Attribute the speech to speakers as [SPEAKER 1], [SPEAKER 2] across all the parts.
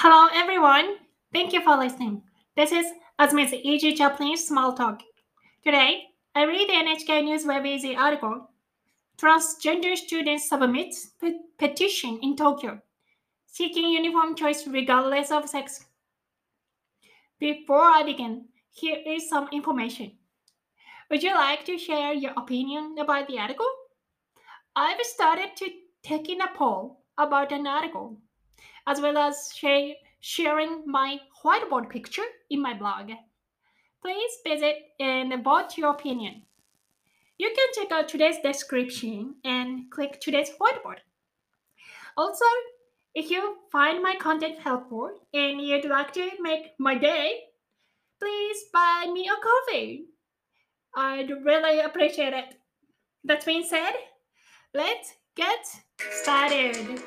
[SPEAKER 1] Hello, everyone. Thank you for listening. This is Azmi's Easy Japanese Small Talk. Today, I read the NHK News Web Easy article. Transgender students submit pe- petition in Tokyo, seeking uniform choice regardless of sex. Before I begin, here is some information. Would you like to share your opinion about the article? I've started to taking a poll about an article, as well as sharing my whiteboard picture in my blog. Please visit and vote your opinion. You can check out today's description and click today's whiteboard. Also, if you find my content helpful and you'd like to make my day, please buy me a coffee. I'd really appreciate it. That being said, let's get started.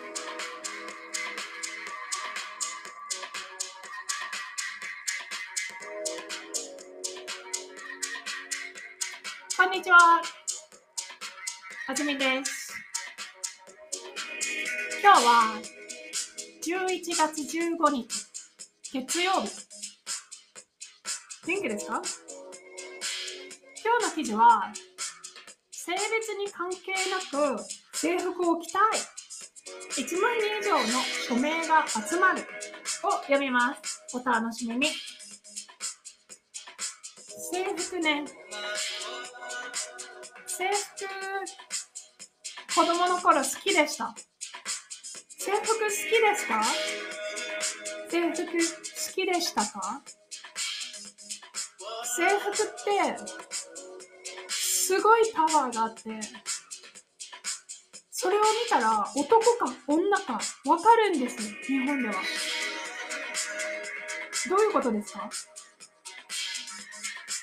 [SPEAKER 1] んにちは。はじめです。今日は11月15日、月曜日。元気ですか？今日の記事は、性別に関係なく制服を着たい。1万人以上の署名が集まるを読みます。お楽しみに。制服ね。制服、子供の頃好きでした。制服好きですか？制服好きでしたか？制服ってすごいパワーがあってそれを見たら男か女かわかるんですよ日本では。どういうことですか？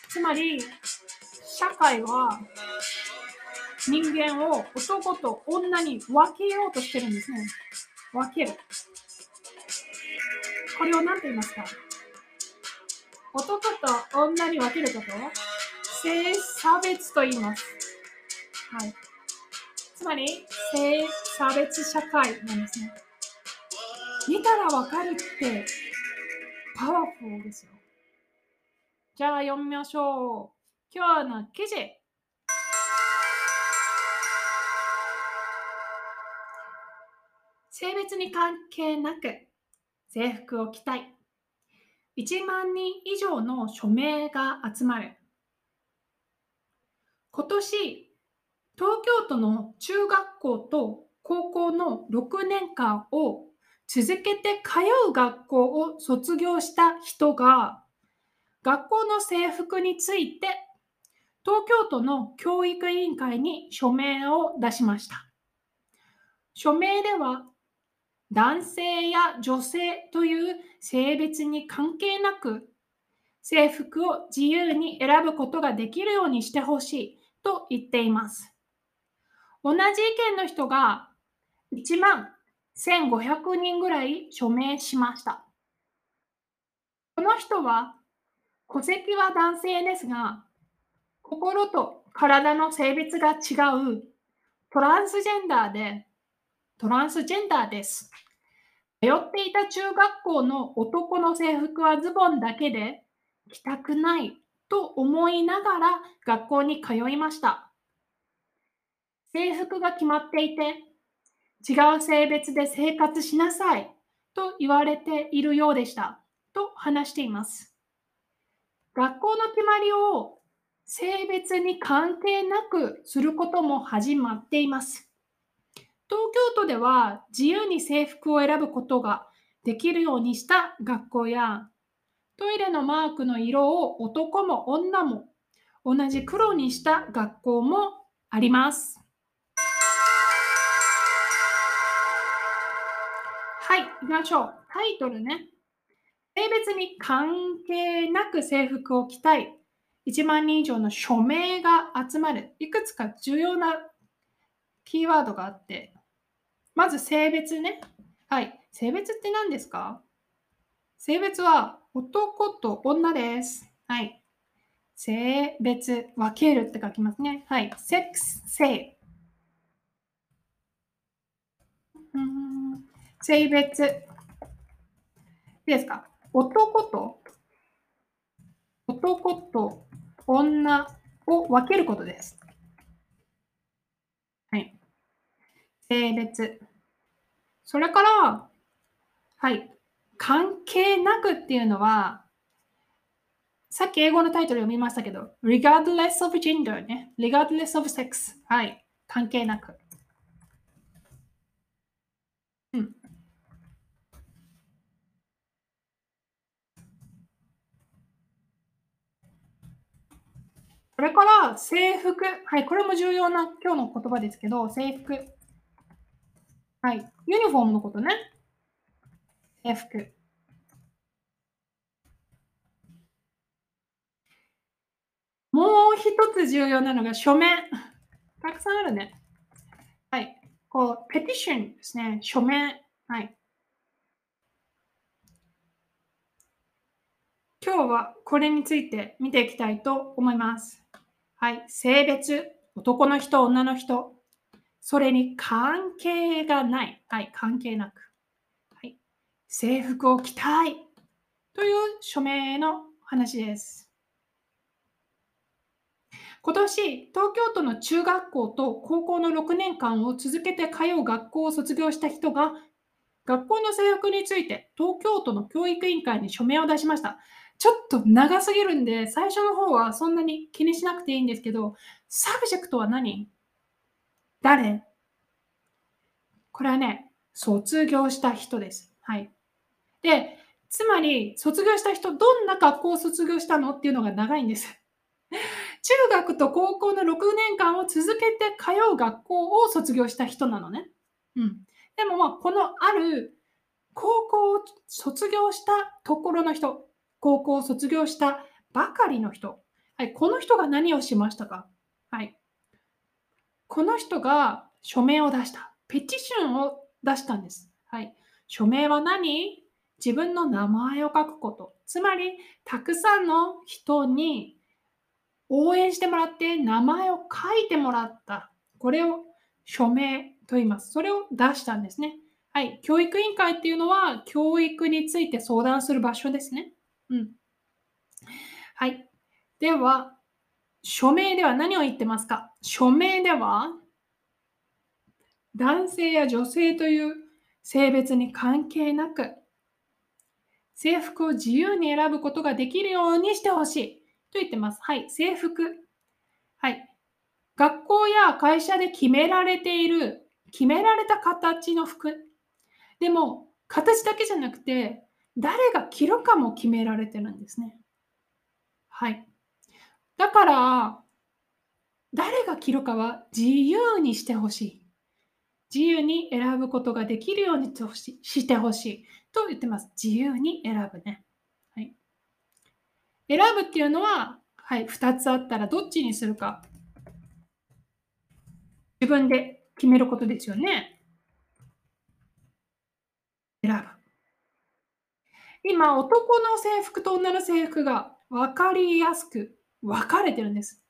[SPEAKER 1] つまり社会は人間を男と女に分けようとしてるんですね分けるこれを何て言いますか？男と女に分けること？性差別と言います。はい。つまり、性差別社会なんですね。見たらわかるって、パワフルですよ。じゃあ読みましょう。今日の記事。性別に関係なく制服を着たい。1万人以上の署名が集まる。今年、東京都の中学校と高校の6年間を続けて通う学校を卒業した人が、学校の制服について東京都の教育委員会に署名を出しました。署名では男性や女性という性別に関係なく制服を自由に選ぶことができるようにしてほしいと言っています。同じ意見の人が1万1500人ぐらい署名しました。この人は戸籍は男性ですが心と体の性別が違うトランスジェンダーでトランスジェンダーです。通っていた中学校の男の制服はズボンだけで着たくないと思いながら学校に通いました。制服が決まっていて違う性別で生活しなさいと言われているようでしたと話しています。学校の決まりを性別に関係なくすることも始まっています。東京都では自由に制服を選ぶことができるようにした学校やトイレのマークの色を男も女も同じ黒にした学校もあります。はい、行きましょう。タイトルね。性別に関係なく制服を着たい。1万人以上の署名が集まる。いくつか重要なキーワードがあって、まず性別ね。はい。性別って何ですか？性別は男と女です。はい。性別、分けるって書きますね。はい。セックス、性。うん性別。いいですか？男と、男と女を分けることです。はい。性別。それから、はい。関係なくっていうのは、さっき英語のタイトル読みましたけど、regardless of gender ね。regardless of sex。はい。関係なく。うん。それから制服。はい。これも重要な今日の言葉ですけど、制服。はい。ユニフォームのことね。制服。もう一つ重要なのが書面。たくさんあるね。はい。こう、ペティションですね。書面。はい。今日はこれについて見ていきたいと思います。はい。性別、男の人、女の人。それに関係がない。はい。関係なく。はい。制服を着たい。という署名の話です。今年、東京都の中学校と高校の6年間を続けて通う学校を卒業した人が、学校の制服について東京都の教育委員会に署名を出しました。ちょっと長すぎるんで、最初の方はそんなに気にしなくていいんですけど、 subject は何？誰？これはね、卒業した人です。はい。で、つまり、卒業した人、どんな学校を卒業したのっていうのが長いんです。中学と高校の6年間を続けて通う学校を卒業した人なのね。うん。でもまあ、このある高校を卒業したところの人、高校を卒業したばかりの人、はい、この人が何をしましたか？はい。この人が署名を出した。ペティションを出したんです。はい。署名は何？自分の名前を書くこと。つまり、たくさんの人に応援してもらって名前を書いてもらった。これを署名と言います。それを出したんですね。はい。教育委員会っていうのは、教育について相談する場所ですね。うん。はい。では、署名では何を言ってますか？署名では、男性や女性という性別に関係なく、制服を自由に選ぶことができるようにしてほしい。と言ってます。はい。制服。はい。学校や会社で決められている、決められた形の服。でも、形だけじゃなくて、誰が着るかも決められてるんですね。はい。だから、誰が着るかは自由にしてほしい。自由に選ぶことができるようにしてほしいと言ってます。自由に選ぶね。はい選ぶっていうのは、はい、2つあったらどっちにするか。自分で決めることですよね。選ぶ。今、男の制服と女の制服が分かりやすく分かれてるんです。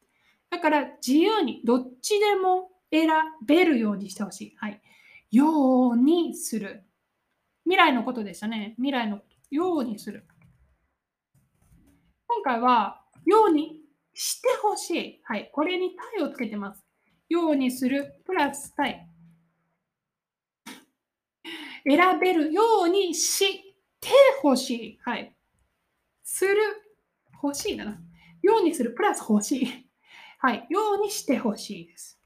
[SPEAKER 1] だから自由にどっちでも選べるようにしてほしい。はい。ようにする。未来のことでしたね。未来の。ようにする。今回は、ようにしてほしい。はい。これにタイをつけてます。ようにする、プラスタイ。選べるようにしてほしい。はい。する、欲しいだな。ようにする、プラス欲しい。はい。ようにしてほしいです。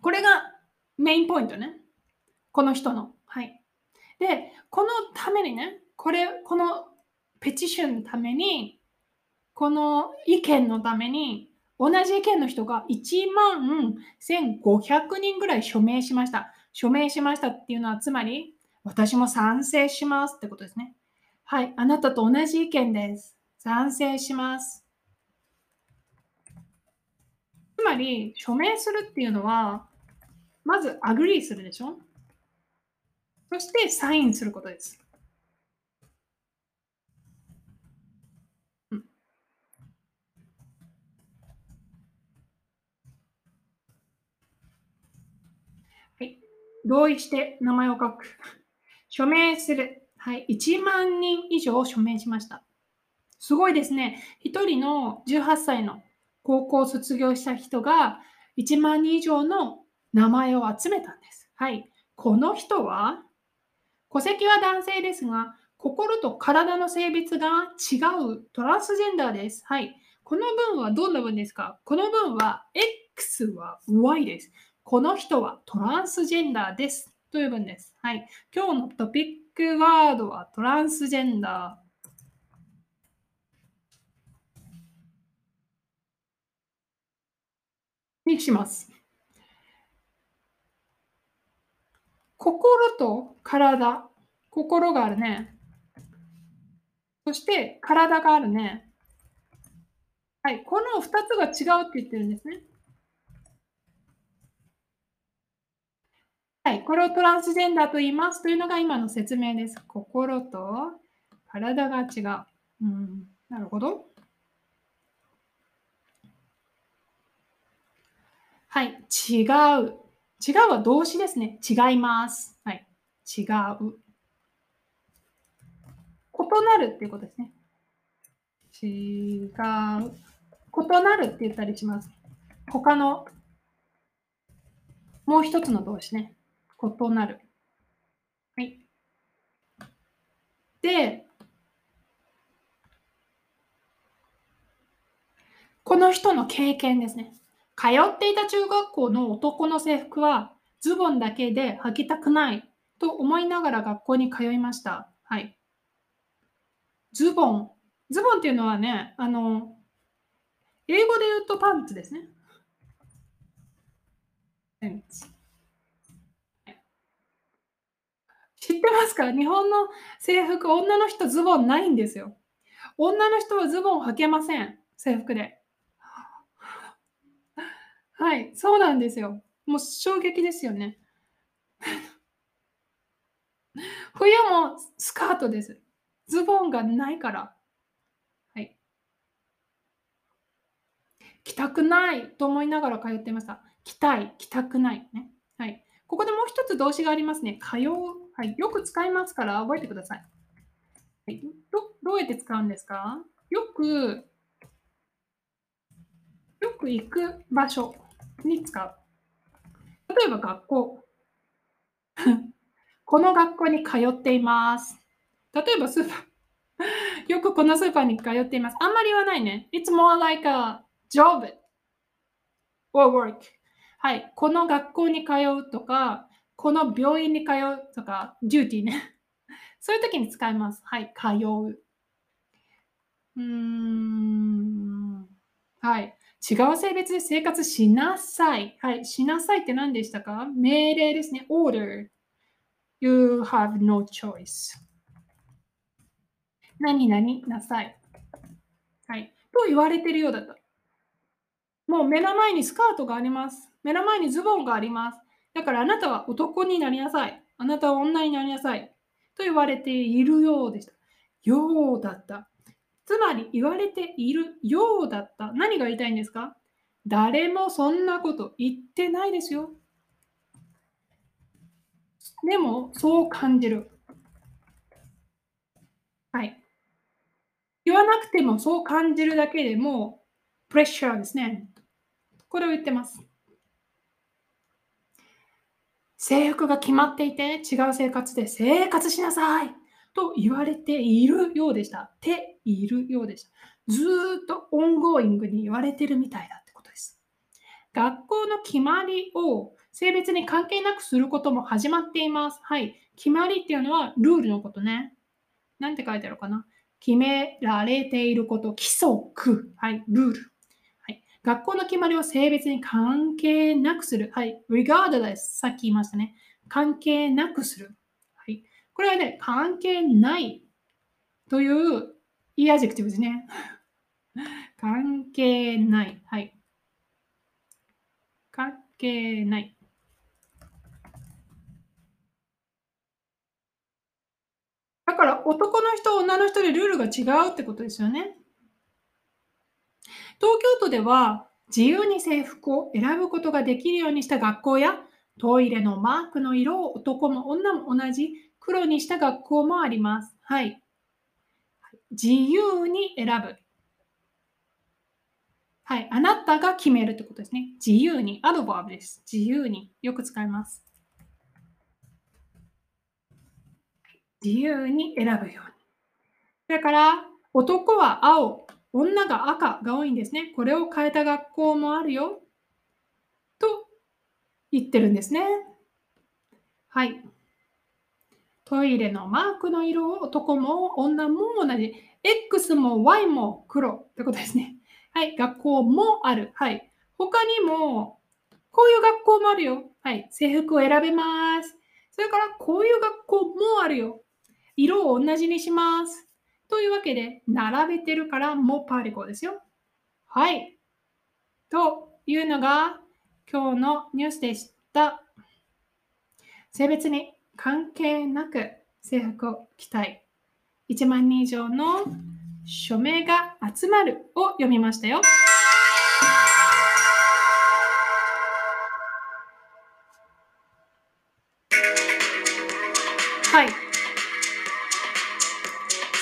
[SPEAKER 1] これがメインポイントね。この人の。はい。で、このためにね、これ、このペティションのために、この意見のために、同じ意見の人が1万1500人ぐらい署名しました。署名しましたっていうのは、つまり、私も賛成しますってことですね。はい、あなたと同じ意見です。賛成します。つまり、署名するっていうのは、まず、 agree するでしょ？そして、サインすることです。同意して名前を書く。署名する。はい、1万人以上署名しました。すごいですね。1人の18歳の高校を卒業した人が1万人以上の名前を集めたんです。はい。この人は戸籍は男性ですが、心と体の性別が違うトランスジェンダーです。はい。この文はどんな文ですか？この文は X は Y です。この人はトランスジェンダーです。という文です。はい。今日のトピックワードはトランスジェンダーにします。心と体、心があるね。そして体があるね。はい、この2つが違うって言ってるんですね。はい、これをトランスジェンダーと言いますというのが今の説明です。心と体が違う。うん、なるほど。はい、違う。違うは動詞ですね。違います。はい、違う。異なるっていうことですね。違う。異なるって言ったりします。他のもう一つの動詞ね。異なる。はい。で、この人の経験ですね。通っていた中学校の男の制服はズボンだけで履きたくないと思いながら学校に通いました。はい。ズボン。ズボンっていうのはね、あの、英語で言うとパンツですね。パンツ。知ってますか？日本の制服、女の人ズボンないんですよ。女の人はズボン履けません。制服で。はい、そうなんですよ。もう衝撃ですよね。冬もスカートです。ズボンがないから。はい。着たくないと思いながら通っていました。着たい、着たくない。ね。はい。ここでもう一つ動詞がありますね。通うはい、よく使いますから覚えてください。はい、どどうやって使うんですか？よく、よく行く場所に使う。例えば学校。この学校に通っています。例えばスーパー。よくこのスーパーに通っています。あんまり言わないね。It's more like a job or work. はい。この学校に通うとか、この病院に通うとか、デューティーね。そういう時に使います。はい、通う。うーん。はい。違う性別で生活しなさい。はい。しなさいって何でしたか？命令ですね。order. You have no choice. 何々なさい。はい。と言われてるようだった。もう目の前にスカートがあります。目の前にズボンがあります。だからあなたは男になりなさい。あなたは女になりなさい。と言われているようでした。ようだった。つまり言われているようだった。何が言いたいんですか？誰もそんなこと言ってないですよ。でも、そう感じる。はい。言わなくてもそう感じるだけでも、プレッシャーですね。これを言ってます。制服が決まっていて違う性別で生活しなさいと言われているようでした。ているようでした。ずっと ongoing に言われてるみたいだってことです。学校の決まりを性別に関係なくすることも始まっています。はい。決まりっていうのはルールのことね。なんて書いてあるかな決められていること、規則。はい。ルール。はい学校の決まりを性別に関係なくする。はい。regardless。さっき言いましたね。関係なくする。これはね、関係ないといういい adjective ですね。関係ない。はい。関係ない。だから男の人、女の人でルールが違うってことですよね。東京都では自由に制服を選ぶことができるようにした学校やトイレのマークの色を男も女も同じ黒にした学校もあります。はい。自由に選ぶ。はい。あなたが決めるってことですね。自由に。アドバーブです。自由に。よく使います。自由に選ぶように。それから、男は青、女が赤が多いんですね。これを変えた学校もあるよ。と言ってるんですね。はい。トイレのマークの色を男も女も同じ。X も Y も黒ってことですね。はい。学校もある。はい。他にも、こういう学校もあるよ。はい。制服を選べます。それから、こういう学校もあるよ。色を同じにします。というわけで、並べてるからもパーリコですよ。はい。というのが今日のニュースでした。性別に関係なく制服を着たい。1万人以上の署名が集まるを読みましたよ。はい。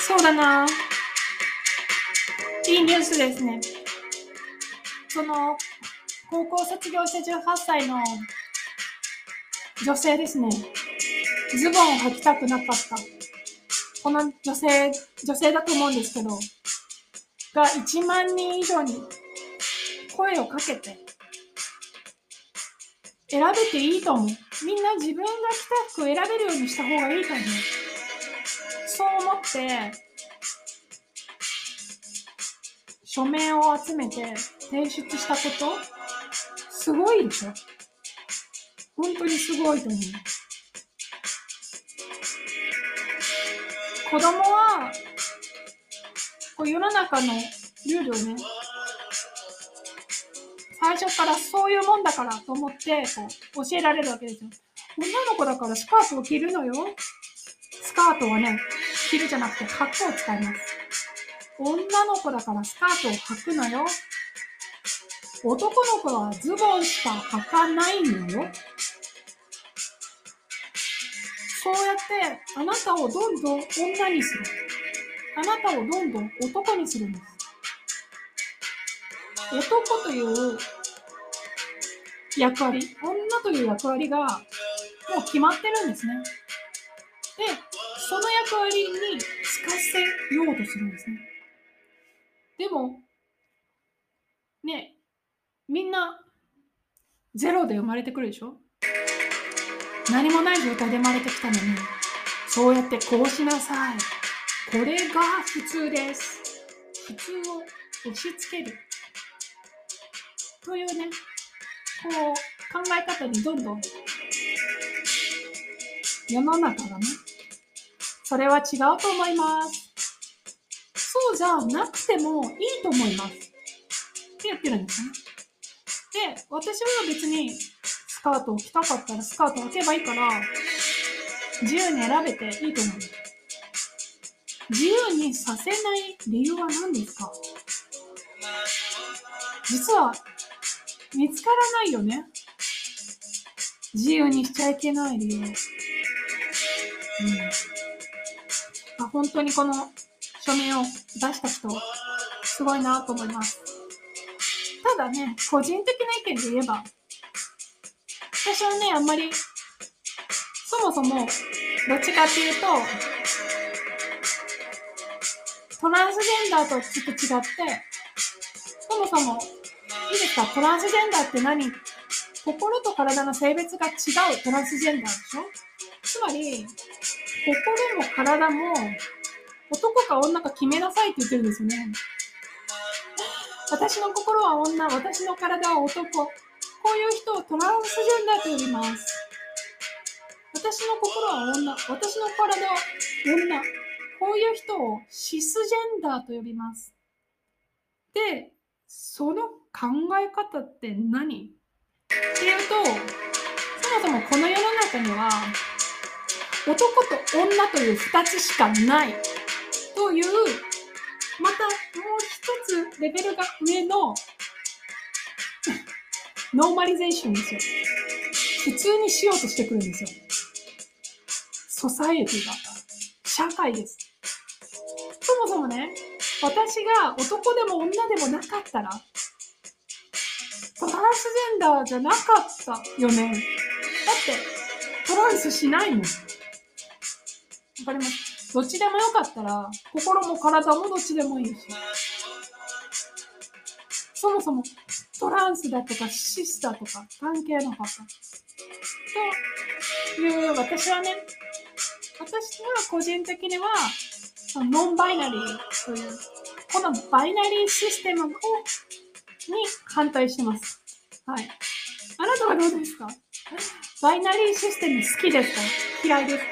[SPEAKER 1] そうだな。いいニュースですね。その、高校卒業して18歳の女性ですね。ズボンを履きたくなかった。この女性、女性だと思うんですけど、が1万人以上に声をかけて、選べていいと思う。みんな自分が着た服を選べるようにした方がいいと思う。そう思って、署名を集めて提出したこと、すごいでしょ本当にすごいと思う。子供は、こう世の中のルールをね、最初からそういうもんだからと思ってこう教えられるわけですよ。女の子だからスカートを着るのよ。スカートはね、着るじゃなくて履くを使います。女の子だからスカートを履くのよ。男の子はズボンしか履かないのよ。そうやってあなたをどんどん女にする。あなたをどんどん男にするんです。男という役割、女という役割がもう決まってるんですね。で、その役割につかせようとするんですね。でも、ね、みんなゼロで生まれてくるでしょ？何もない状態で生まれてきたのに、そうやってこうしなさい。これが普通です。普通を押し付ける。というね、こう考え方にどんどん世の中がね、それは違うと思います。そうじゃなくてもいいと思います。って言ってるんですね。で、私は別にカートを着たかったらスカートを履けばいいから、自由に選べていいと思う。自由にさせない理由は何ですか？実は見つからないよね。自由にしちゃいけない理由。うん。あ本当にこの署名を出した人、すごいなと思います。ただね、個人的な意見で言えば、私はね、あんまり、そもそも、どっちかっていうと、トランスジェンダーとちょっと違って、そもそも、いいですか？トランスジェンダーって何？心と体の性別が違うトランスジェンダーでしょ？つまり、心も体も男か女か決めなさいって言ってるんですよね。私の心は女、私の体は男。こういう人をトランスジェンダーと呼びます。私の心は女、私の体は女。こういう人をシスジェンダーと呼びます。で、その考え方って何？っていうと、そもそもこの世の中には男と女という2つしかないという、またもう一つレベルが上のノーマリゼーションですよ。普通にしようとしてくるんですよ。 society だ。社会です。そもそもね、私が男でも女でもなかったら、トランスジェンダーじゃなかったよね。だって、トランスしないもん。わかります？どっちでもよかったら、心も体もどっちでもいいし。そもそもトランスだとかシスターとか関係なかった。という私はね、私は個人的にはノンバイナリーという、このバイナリーシステムをに反対してます。はい。あなたはどうですか？バイナリーシステム好きですか？嫌いです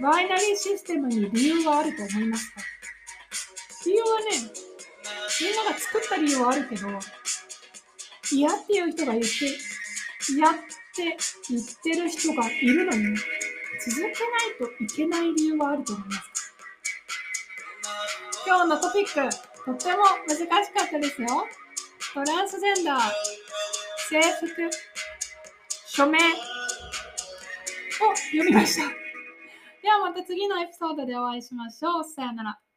[SPEAKER 1] か？バイナリーシステムに理由があると思いますか？理由はね、みんなが作った理由はあるけど、嫌っていう人が言って、嫌って言ってる人がいるのに、続けないといけない理由はあると思います。今日のトピック、とっても難しかったですよ。トランスジェンダー、制服、署名を読みました。ではまた次のエピソードでお会いしましょう。さよなら。